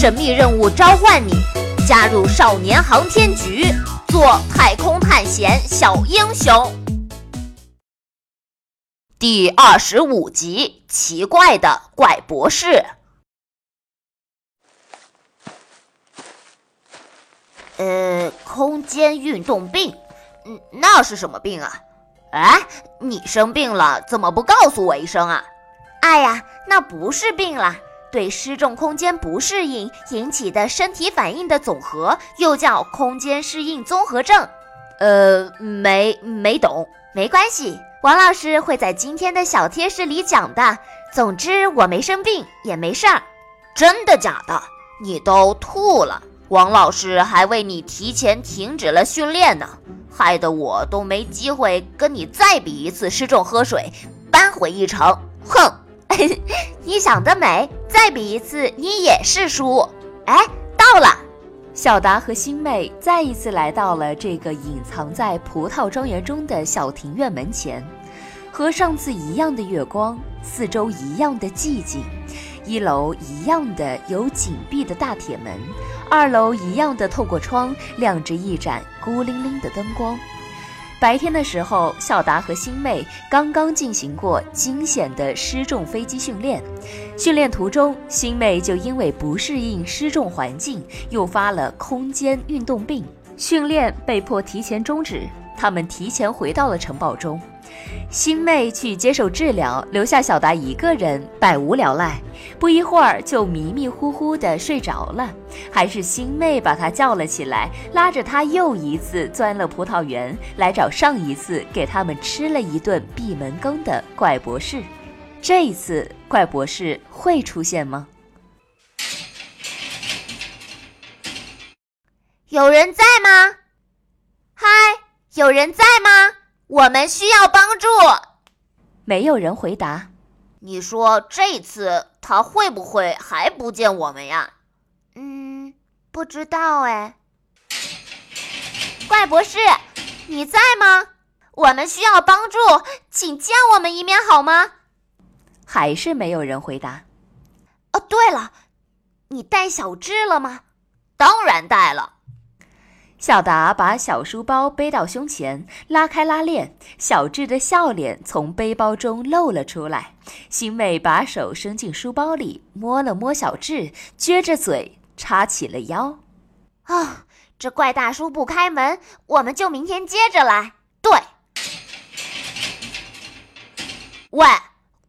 神秘任务召唤你，加入少年航天局，做太空探险小英雄。第二十五集：奇怪的怪博士。呃，空间运动病，嗯，那是什么病啊？哎，你生病了，怎么不告诉我一声啊？哎呀，那不是病啦，对失重空间不适应引起的身体反应的总和，又叫空间适应综合症。呃，没没懂，没关系，王老师会在今天的小贴士里讲的。总之，我没生病，也没事儿。真的假的？你都吐了，王老师还为你提前停止了训练呢，害得我都没机会跟你再比一次失重喝水，扳回一城。哼！你想得美，再比一次你也是输。哎，到了，小达和星妹再一次来到了这个隐藏在葡萄庄园中的小庭院门前，和上次一样的月光，四周一样的寂静，一楼一样的有紧闭的大铁门，二楼一样的透过窗亮着一盏孤零零的灯光。白天的时候，小达和星妹刚刚进行过惊险的失重飞机训练。训练途中，星妹就因为不适应失重环境，诱发了空间运动病，训练被迫提前终止。他们提前回到了城堡中。星妹去接受治疗，留下小达一个人百无聊赖，不一会儿就迷迷糊糊的睡着了。还是星妹把他叫了起来，拉着他又一次钻了葡萄园，来找上一次给他们吃了一顿闭门羹的怪博士。这一次，怪博士会出现吗？有人在吗？嗨，有人在吗？我们需要帮助。没有人回答。你说这次他会不会还不见我们呀？嗯，不知道哎。怪博士，你在吗？我们需要帮助，请见我们一面好吗？还是没有人回答。哦，对了，你带小智了吗？当然带了。小达把小书包背到胸前，拉开拉链，小智的笑脸从背包中露了出来。新妹把手伸进书包里，摸了摸小智，撅着嘴叉起了腰。啊，这怪大叔不开门，我们就明天接着来。对。喂，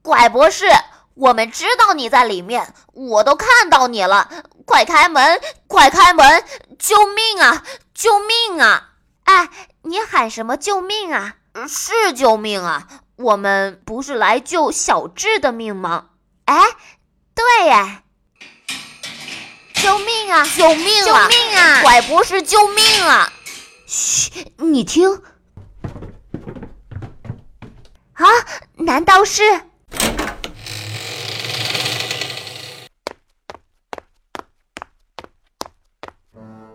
怪博士，我们知道你在里面，我都看到你了，快开门，快开门，救命啊！救命啊！哎，你喊什么救命啊？是救命啊！我们不是来救小智的命吗？哎，对哎，救命啊！救命啊！救命啊！怪博士，救命啊！嘘，你听，啊，难道是？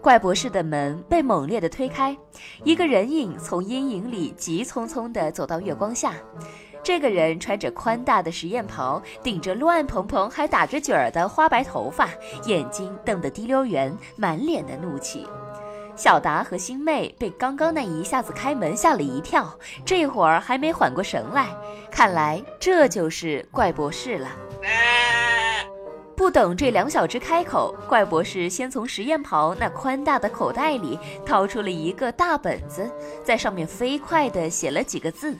怪博士的门被猛烈地推开，一个人影从阴影里急匆匆地走到月光下。这个人穿着宽大的实验袍，顶着乱蓬蓬还打着卷儿的花白头发，眼睛瞪得滴溜圆，满脸的怒气。小达和星妹被刚刚那一下子开门吓了一跳，这会儿还没缓过神来，看来这就是怪博士了。不等这两小只开口，怪博士先从实验袍那宽大的口袋里掏出了一个大本子，在上面飞快地写了几个字：“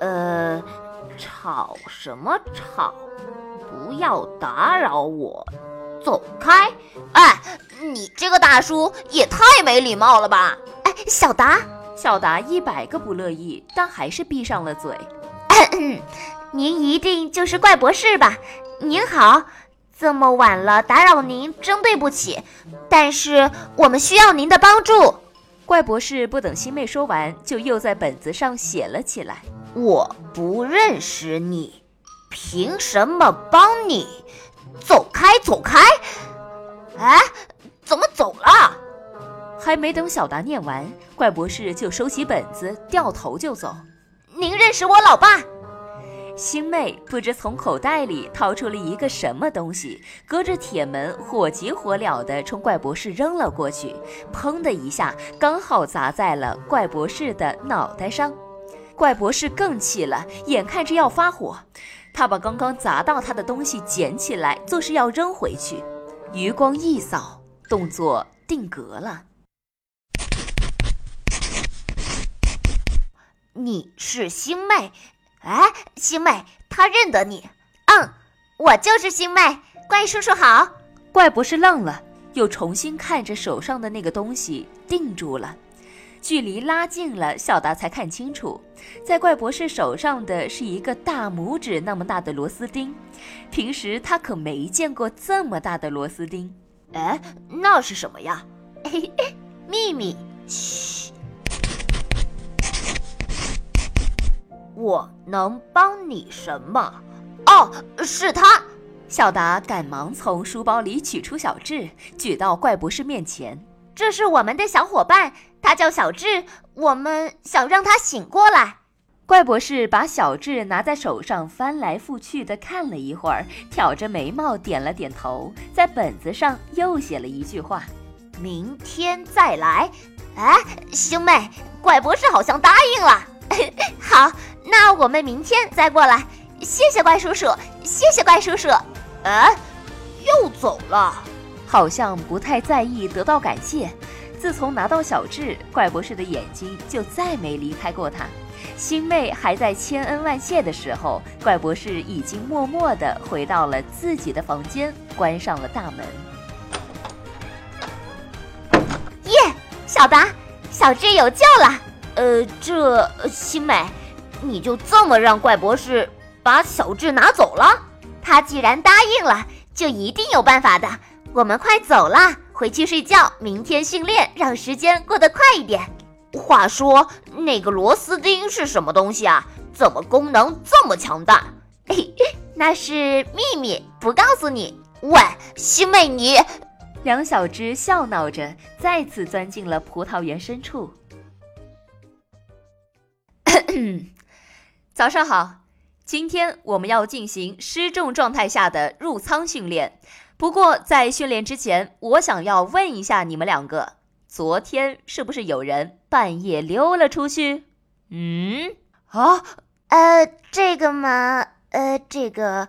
呃，吵什么吵？不要打扰我，走开！哎，你这个大叔也太没礼貌了吧！哎，小达，小达一百个不乐意，但还是闭上了嘴。您一定就是怪博士吧？您好，这么晚了打扰您，真对不起。但是我们需要您的帮助。怪博士不等新妹说完，就又在本子上写了起来：“我不认识你，凭什么帮你？走开，走开！哎，怎么走了？”还没等小达念完，怪博士就收起本子，掉头就走。您认识我老爸？星妹不知从口袋里掏出了一个什么东西，隔着铁门火急火燎地冲怪博士扔了过去，砰的一下，刚好砸在了怪博士的脑袋上。怪博士更气了，眼看着要发火，他把刚刚砸到他的东西捡起来，做事要扔回去。余光一扫，动作定格了。你是星妹。哎，星妹，他认得你。嗯，我就是星妹。怪叔叔好。怪博士愣了，又重新看着手上的那个东西，定住了。距离拉近了，小达才看清楚，在怪博士手上的是一个大拇指那么大的螺丝钉。平时他可没见过这么大的螺丝钉。哎，那是什么呀？秘密。嘘。我能帮你什么？哦，是他！小达赶忙从书包里取出小智，举到怪博士面前。这是我们的小伙伴，他叫小智，我们想让他醒过来。怪博士把小智拿在手上，翻来覆去的看了一会儿，挑着眉毛点了点头，在本子上又写了一句话：“明天再来。”哎，兄妹，怪博士好像答应了。好。那我们明天再过来，谢谢怪叔叔，谢谢怪叔叔。哎，又走了，好像不太在意得到感谢。自从拿到小智，怪博士的眼睛就再没离开过他。星妹还在千恩万谢的时候，怪博士已经默默地回到了自己的房间，关上了大门。耶，小达，小智有救了。呃，这星妹。你就这么让怪博士把小智拿走了？他既然答应了，就一定有办法的。我们快走啦，回去睡觉，明天训练，让时间过得快一点。话说，那个螺丝钉是什么东西啊？怎么功能这么强大？嘿，那是秘密，不告诉你。喂，星妹，你……两小只笑闹着，再次钻进了葡萄园深处。早上好，今天我们要进行失重状态下的入仓训练。不过在训练之前，我想要问一下你们两个：昨天是不是有人半夜溜了出去？嗯，啊，呃，这个嘛，呃，这个，